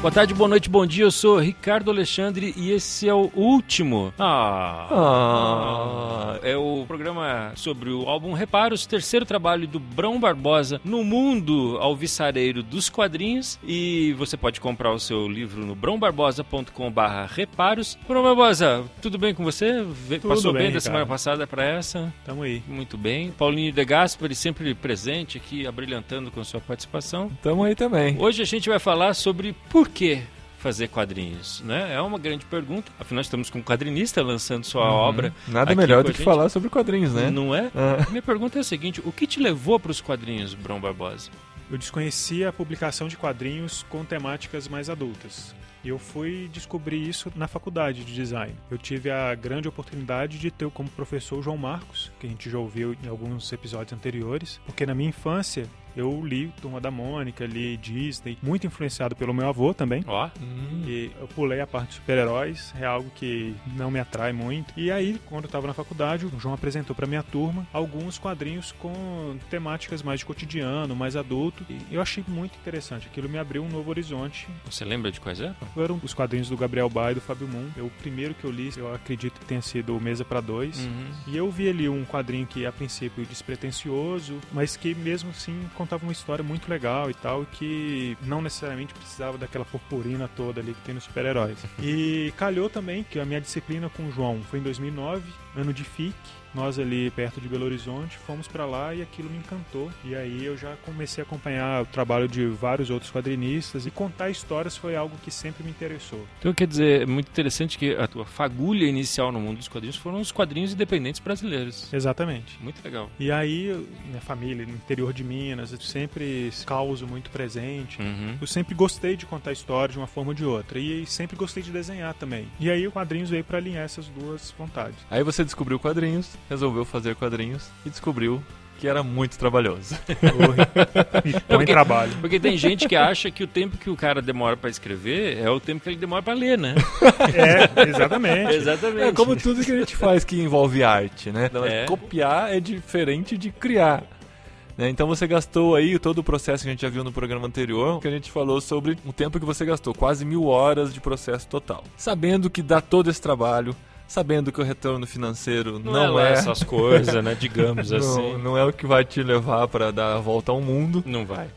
Boa tarde, boa noite, bom dia. Eu sou Ricardo Alexandre e esse é o último. Ah. ah. É o programa sobre o álbum Reparos, terceiro trabalho do Brão Barbosa no mundo alvissareiro dos quadrinhos. E você pode comprar o seu livro no brãobarbosa.com/reparos. Brão Barbosa, tudo bem com você? Tudo Passou bem, bem da semana passada para essa? Tamo aí. Muito bem. Paulinho De Gasperi, sempre presente aqui, abrilhantando com sua participação. Tamo aí também. Hoje a gente vai falar sobre por que fazer quadrinhos, né? É uma grande pergunta. Afinal, estamos com um quadrinista lançando sua obra. Nada melhor do que falar sobre quadrinhos, né? Não é? Ah. Minha pergunta é a seguinte: o que te levou para os quadrinhos, Brão Barbosa? Eu desconhecia a publicação de quadrinhos com temáticas mais adultas. E eu fui descobrir isso na faculdade de design. Eu tive a grande oportunidade de ter como professor o João Marcos, que a gente já ouviu em alguns episódios anteriores, porque na minha infância eu li Turma da Mônica, li Disney, muito influenciado pelo meu avô também. Ó, Hum. E eu pulei a parte de super-heróis, é algo que não me atrai muito. E aí, quando eu estava na faculdade, o João apresentou para minha turma alguns quadrinhos com temáticas mais de cotidiano, mais adulto. E eu achei muito interessante. Aquilo me abriu um novo horizonte. você lembra de quais eram? Foram os quadrinhos do Gabriel Ba e do Fábio Moon. Eu, o primeiro que eu li, eu acredito que tenha sido Mesa para Dois. Uhum. E eu vi ali um quadrinho que, a princípio, despretensioso, mas que mesmo assim contava uma história muito legal e tal, e que não necessariamente precisava daquela purpurina toda ali que tem nos super-heróis. E calhou também que a minha disciplina com o João foi em 2009, ano de FIC. Nós ali perto de Belo Horizonte fomos pra lá e aquilo me encantou. E aí eu já comecei a acompanhar o trabalho de vários outros quadrinistas e contar histórias foi algo que sempre me interessou. Então, quer dizer, é muito interessante que a tua fagulha inicial no mundo dos quadrinhos foram os quadrinhos independentes brasileiros. Exatamente. Muito legal. E aí, eu- minha família, no interior de Minas, eu sempre causo muito presente. Uhum. Eu sempre gostei de contar história de uma forma ou de outra. E sempre gostei de desenhar também. E aí o quadrinhos veio pra alinhar essas duas vontades. Aí você descobriu quadrinhos, resolveu fazer quadrinhos e descobriu que era muito trabalhoso. Põe trabalho. Porque tem gente que acha que o tempo que o cara demora para escrever é o tempo que ele demora para ler, né? É, exatamente. Exatamente. É como tudo que a gente faz que envolve arte, né? Então, É. Copiar é diferente de criar. né? Então você gastou aí todo o processo que a gente já viu no programa anterior, que a gente falou sobre o tempo que você gastou, quase mil horas de processo total. Sabendo que dá todo esse trabalho, sabendo que o retorno financeiro Não, não, é, é, essas coisas, né? Digamos assim. não, não é o que vai te levar para dar a volta ao mundo. Não vai.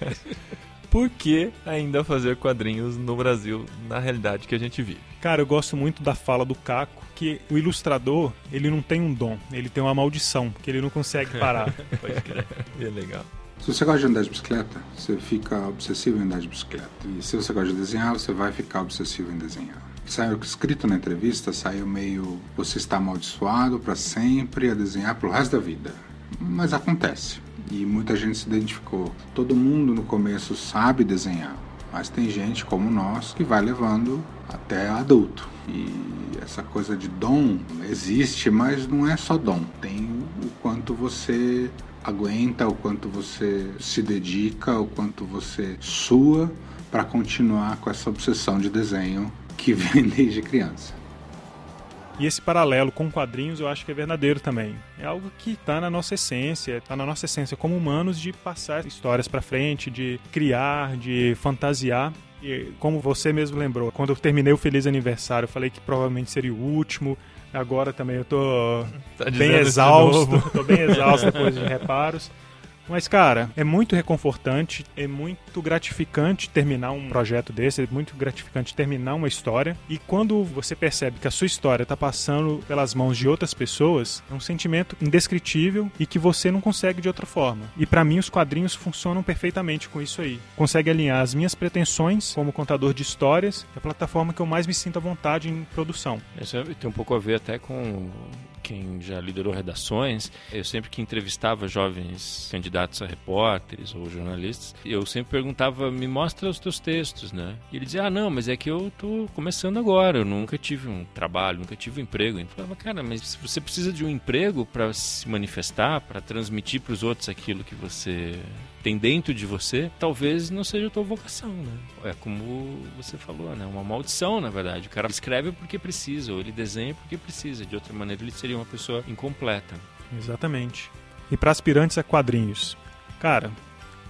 Por que ainda fazer quadrinhos no Brasil na realidade que a gente vive? Cara, eu gosto muito da fala do Caco, que o ilustrador, ele não tem um dom, ele tem uma maldição, que ele não consegue parar. Pode crer. E é legal. Se você gosta de andar de bicicleta, você fica obsessivo em andar de bicicleta. E se você gosta de desenhar, você vai ficar obsessivo em desenhar. Saiu escrito na entrevista, saiu meio você está amaldiçoado para sempre a desenhar pelo resto da vida. Mas acontece. E muita gente se identificou. Todo mundo no começo sabe desenhar, mas tem gente como nós que vai levando até adulto. E essa coisa de dom existe, mas não é só dom. Tem o quanto você aguenta, o quanto você se dedica, o quanto você sua para continuar com essa obsessão de desenho que vem desde criança. E esse paralelo com quadrinhos eu acho que é verdadeiro também. É algo que tá na nossa essência, tá na nossa essência como humanos de passar histórias pra frente, de criar, de fantasiar. E como você mesmo lembrou, quando eu terminei o Feliz Aniversário, eu falei que provavelmente seria o último. Agora também eu tô Tá bem exausto, tô bem exausto depois de reparos. Mas, cara, é muito reconfortante, é muito gratificante terminar um projeto desse, é muito gratificante terminar uma história. E quando você percebe que a sua história está passando pelas mãos de outras pessoas, é um sentimento indescritível e que você não consegue de outra forma. E pra mim, os quadrinhos funcionam perfeitamente com isso aí. Consegue alinhar as minhas pretensões como contador de histórias, é a plataforma que eu mais me sinto à vontade em produção. Isso tem um pouco a ver até com quem já liderou redações. Eu sempre que entrevistava jovens candidatos a repórteres ou jornalistas, eu sempre perguntava, me mostra os teus textos, né? E ele dizia, ah, não, mas é que eu tô começando agora, eu nunca tive um trabalho, nunca tive um emprego. Eu falava, cara, mas você precisa de um emprego para se manifestar, para transmitir para os outros aquilo que você tem dentro de você, talvez não seja a tua vocação, né? É como você falou, né? Uma maldição, na verdade. O cara escreve porque precisa, ou ele desenha porque precisa. De outra maneira, ele seria uma pessoa incompleta. Exatamente. E para aspirantes a quadrinhos, cara,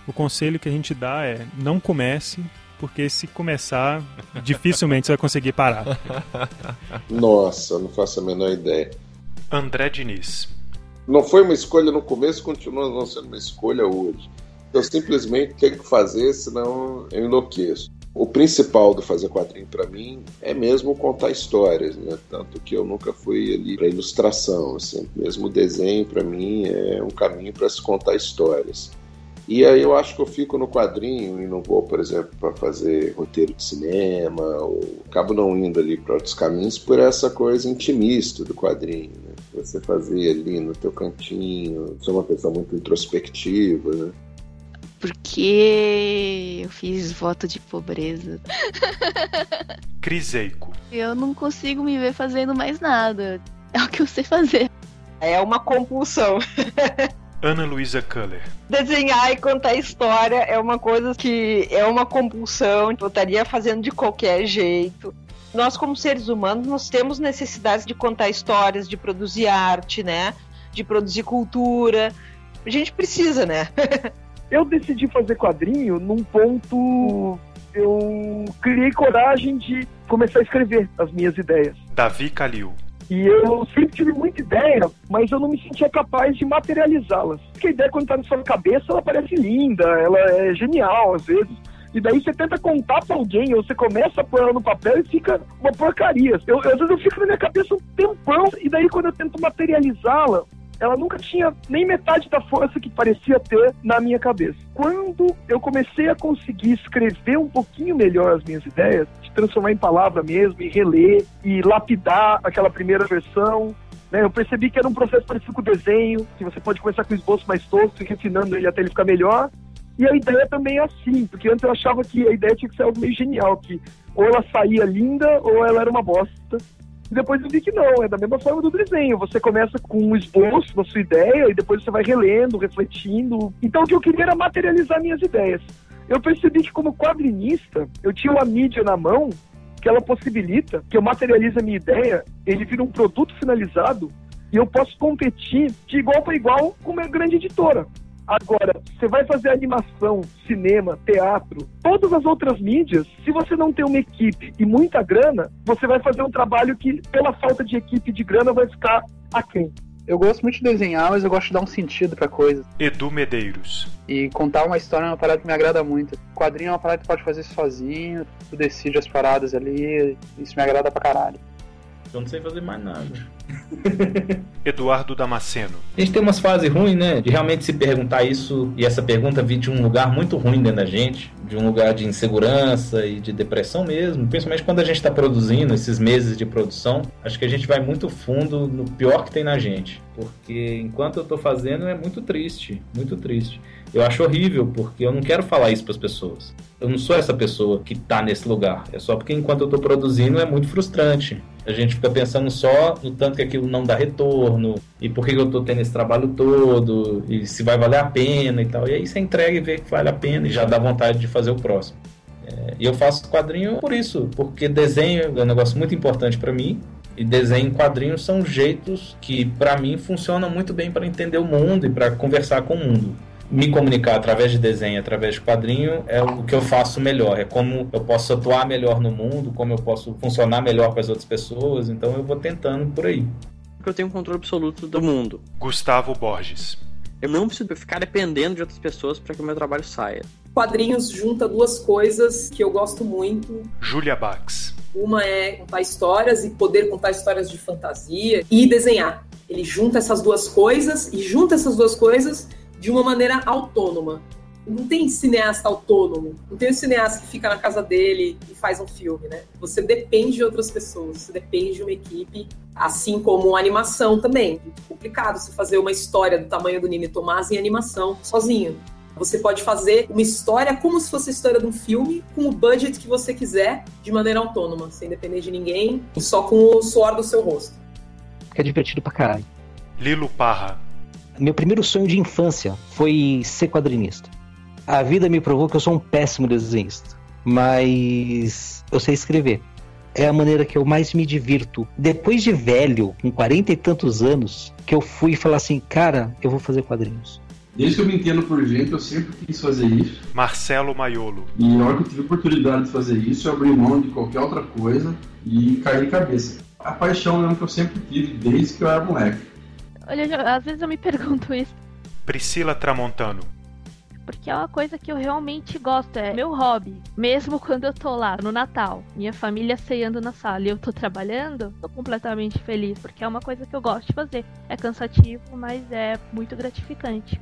o conselho que a gente dá é não comece porque se começar, dificilmente você vai conseguir parar. Nossa, não faço a menor ideia. André Diniz. Não foi uma escolha no começo, continua não sendo uma escolha hoje. Eu simplesmente tenho que fazer, senão eu enlouqueço. O principal do fazer quadrinho para mim é mesmo contar histórias, né? Tanto que eu nunca fui ali para ilustração, assim. Mesmo desenho para mim é um caminho para se contar histórias. E aí eu acho que eu fico no quadrinho e não vou, por exemplo, para fazer roteiro de cinema, ou acabo não indo ali para outros caminhos por essa coisa intimista do quadrinho, né? Você fazer ali no teu cantinho, ser uma pessoa muito introspectiva, né? Porque eu fiz voto de pobreza. Criseico. Eu não consigo me ver fazendo mais nada. É o que eu sei fazer. É uma compulsão. Ana Luísa Culler. Desenhar e contar história é uma coisa que é uma compulsão, eu estaria fazendo de qualquer jeito. Nós, como seres humanos, nós temos necessidades de contar histórias, de produzir arte, né? De produzir cultura. A gente precisa, né? eu decidi fazer quadrinho num ponto. Eu criei coragem de começar a escrever as minhas ideias. Davi Calil. E eu sempre tive muita ideia, mas eu não me sentia capaz de materializá-las. Porque a ideia, quando está na sua cabeça, ela parece linda, ela é genial às vezes. E daí você tenta contar pra alguém, ou você começa a pôr ela no papel e fica uma porcaria. Eu, às vezes eu fico na minha cabeça um tempão, e daí quando eu tento materializá-la, ela nunca tinha nem metade da força que parecia ter na minha cabeça. Quando eu comecei a conseguir escrever um pouquinho melhor as minhas ideias, de transformar em palavra mesmo, e reler, e lapidar aquela primeira versão, né, eu percebi que era um processo parecido com o desenho, que você pode começar com o esboço mais tosco e refinando ele até ele ficar melhor. E a ideia também é assim, porque antes eu achava que a ideia tinha que ser algo meio genial, que ou ela saía linda ou ela era uma bosta. E depois eu vi que não, é da mesma forma do desenho. Você começa com um esboço da sua ideia e depois você vai relendo, refletindo. Então o que eu queria era materializar minhas ideias. Eu percebi que como quadrinista, eu tinha uma mídia na mão que ela possibilita que eu materialize a minha ideia, ele vira um produto finalizado e eu posso competir de igual para igual com uma grande editora. Agora, você vai fazer animação, cinema, teatro, todas as outras mídias, se você não tem uma equipe e muita grana, você vai fazer um trabalho que, pela falta de equipe e de grana, vai ficar aquém. Eu gosto muito de desenhar, mas eu gosto de dar um sentido pra coisa. Edu Medeiros. E contar uma história é uma parada que me agrada muito. O quadrinho é uma parada que tu pode fazer sozinho, tu decide as paradas ali, isso me agrada pra caralho. Eu não sei fazer mais nada. Eduardo Damasceno. A gente tem umas fases ruins, né? De realmente se perguntar isso e essa pergunta vir de um lugar muito ruim dentro da gente, de um lugar de insegurança e de depressão mesmo, principalmente quando a gente está produzindo esses meses de produção. Acho que a gente vai muito fundo no pior que tem na gente, porque enquanto eu estou fazendo é muito triste, muito triste. Eu acho horrível porque eu não quero falar isso para as pessoas. Eu não sou essa pessoa que está nesse lugar. É só porque enquanto eu estou produzindo é muito frustrante. A gente fica pensando só no tanto que aquilo não dá retorno e por que eu estou tendo esse trabalho todo e se vai valer a pena e tal. E aí você entrega e vê que vale a pena e já dá vontade de fazer o próximo. É, e eu faço quadrinho por isso, porque desenho é um negócio muito importante para mim. E desenho em quadrinhos são jeitos que, para mim, funcionam muito bem para entender o mundo e para conversar com o mundo me comunicar através de desenho, através de quadrinho, é o que eu faço melhor. É como eu posso atuar melhor no mundo, como eu posso funcionar melhor com as outras pessoas. Então eu vou tentando por aí. Eu tenho controle absoluto do mundo. Gustavo Borges. Eu não preciso ficar dependendo de outras pessoas para que o meu trabalho saia. Quadrinhos junta duas coisas que eu gosto muito. Julia Bax. Uma é contar histórias e poder contar histórias de fantasia e desenhar. Ele junta essas duas coisas e junta essas duas coisas de uma maneira autônoma. Não tem cineasta autônomo, não tem um cineasta que fica na casa dele e faz um filme, né? Você depende de outras pessoas, você depende de uma equipe, assim como a animação também. É complicado você fazer uma história do tamanho do Nini Tomás em animação sozinho. Você pode fazer uma história como se fosse a história de um filme, com o budget que você quiser, de maneira autônoma, sem depender de ninguém, e só com o suor do seu rosto. É divertido pra caralho. Lilo Parra. Meu primeiro sonho de infância foi ser quadrinista. A vida me provou que eu sou um péssimo desenhista, mas eu sei escrever. É a maneira que eu mais me divirto. Depois de velho, com quarenta e tantos anos, que eu fui falar assim, cara, eu vou fazer quadrinhos. Desde que eu me entendo por gente, eu sempre quis fazer isso. Marcelo Maiolo. E na hora que eu tive a oportunidade de fazer isso, eu abri mão de qualquer outra coisa e caí de cabeça. A paixão mesmo que eu sempre tive desde que eu era moleque. Olha, às vezes eu me pergunto isso. Priscila Tramontano. Porque é uma coisa que eu realmente gosto, é meu hobby. Mesmo quando eu tô lá no Natal, minha família ceando na sala e eu tô trabalhando, tô completamente feliz, porque é uma coisa que eu gosto de fazer. É cansativo, mas é muito gratificante.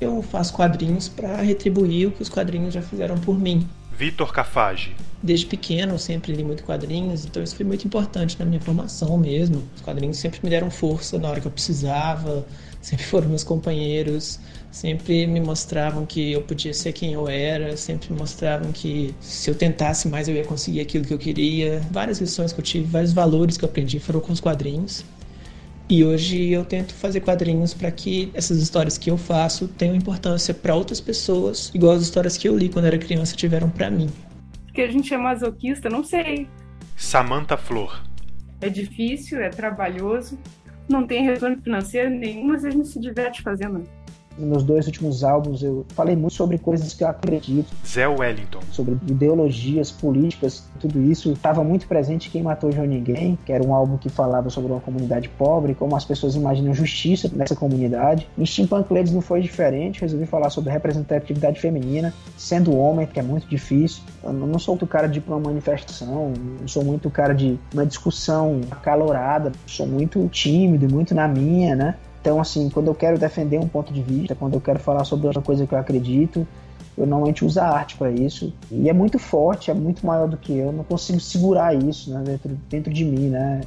Eu faço quadrinhos para retribuir o que os quadrinhos já fizeram por mim. Vitor Cafage. Desde pequeno eu sempre li muito quadrinhos, então isso foi muito importante na minha formação mesmo. Os quadrinhos sempre me deram força na hora que eu precisava, sempre foram meus companheiros, sempre me mostravam que eu podia ser quem eu era, sempre me mostravam que se eu tentasse mais eu ia conseguir aquilo que eu queria. Várias lições que eu tive, vários valores que eu aprendi foram com os quadrinhos. E hoje eu tento fazer quadrinhos para que essas histórias que eu faço tenham importância para outras pessoas, igual as histórias que eu li quando era criança tiveram para mim. Porque a gente é masoquista, não sei. Samantha Flor. É difícil, é trabalhoso, não tem retorno financeiro nenhum, mas a gente se diverte fazendo nos meus dois últimos álbuns eu falei muito sobre coisas que eu acredito. Zé Wellington. Sobre ideologias, políticas, tudo isso. Estava muito presente Quem Matou João Ninguém, que era um álbum que falava sobre uma comunidade pobre, como as pessoas imaginam justiça nessa comunidade. Em Steampunk Ladies não foi diferente, resolvi falar sobre representatividade feminina, sendo homem, que é muito difícil. Eu não sou muito cara de ir uma manifestação, não sou muito cara de uma discussão acalorada, sou muito tímido, muito na minha, né? Então, assim, quando eu quero defender um ponto de vista, quando eu quero falar sobre outra coisa que eu acredito, eu normalmente uso a arte para isso. E é muito forte, é muito maior do que eu. eu não consigo segurar isso né, dentro, dentro de mim, né?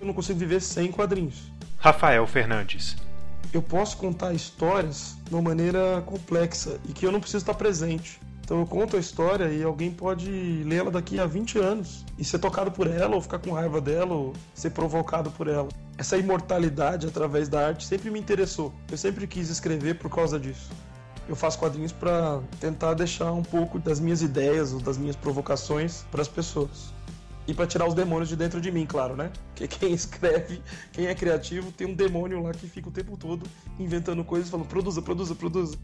Eu não consigo viver sem quadrinhos. Rafael Fernandes. Eu posso contar histórias de uma maneira complexa e que eu não preciso estar presente. Então eu conto a história e alguém pode lê-la daqui a 20 anos e ser tocado por ela, ou ficar com raiva dela, ou ser provocado por ela. Essa imortalidade através da arte sempre me interessou. Eu sempre quis escrever por causa disso. Eu faço quadrinhos para tentar deixar um pouco das minhas ideias ou das minhas provocações para as pessoas. E para tirar os demônios de dentro de mim, claro, né? Porque quem escreve, quem é criativo, tem um demônio lá que fica o tempo todo inventando coisas, falando produza, produza, produza.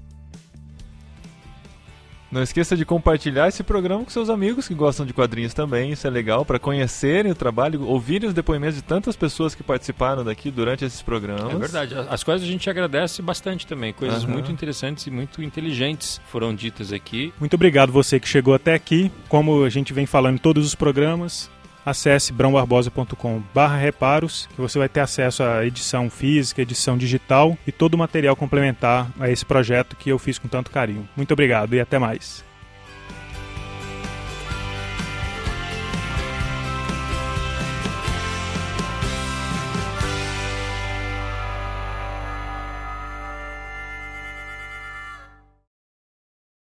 Não esqueça de compartilhar esse programa com seus amigos que gostam de quadrinhos também. Isso é legal para conhecerem o trabalho, ouvirem os depoimentos de tantas pessoas que participaram daqui durante esses programas. É verdade. As coisas a gente agradece bastante também. Coisas uhum. muito interessantes e muito inteligentes foram ditas aqui. Muito obrigado você que chegou até aqui. Como a gente vem falando em todos os programas, acesse brãobarbosa.com/reparos, que você vai ter acesso à edição física, edição digital e todo o material complementar a esse projeto que eu fiz com tanto carinho. Muito obrigado e até mais.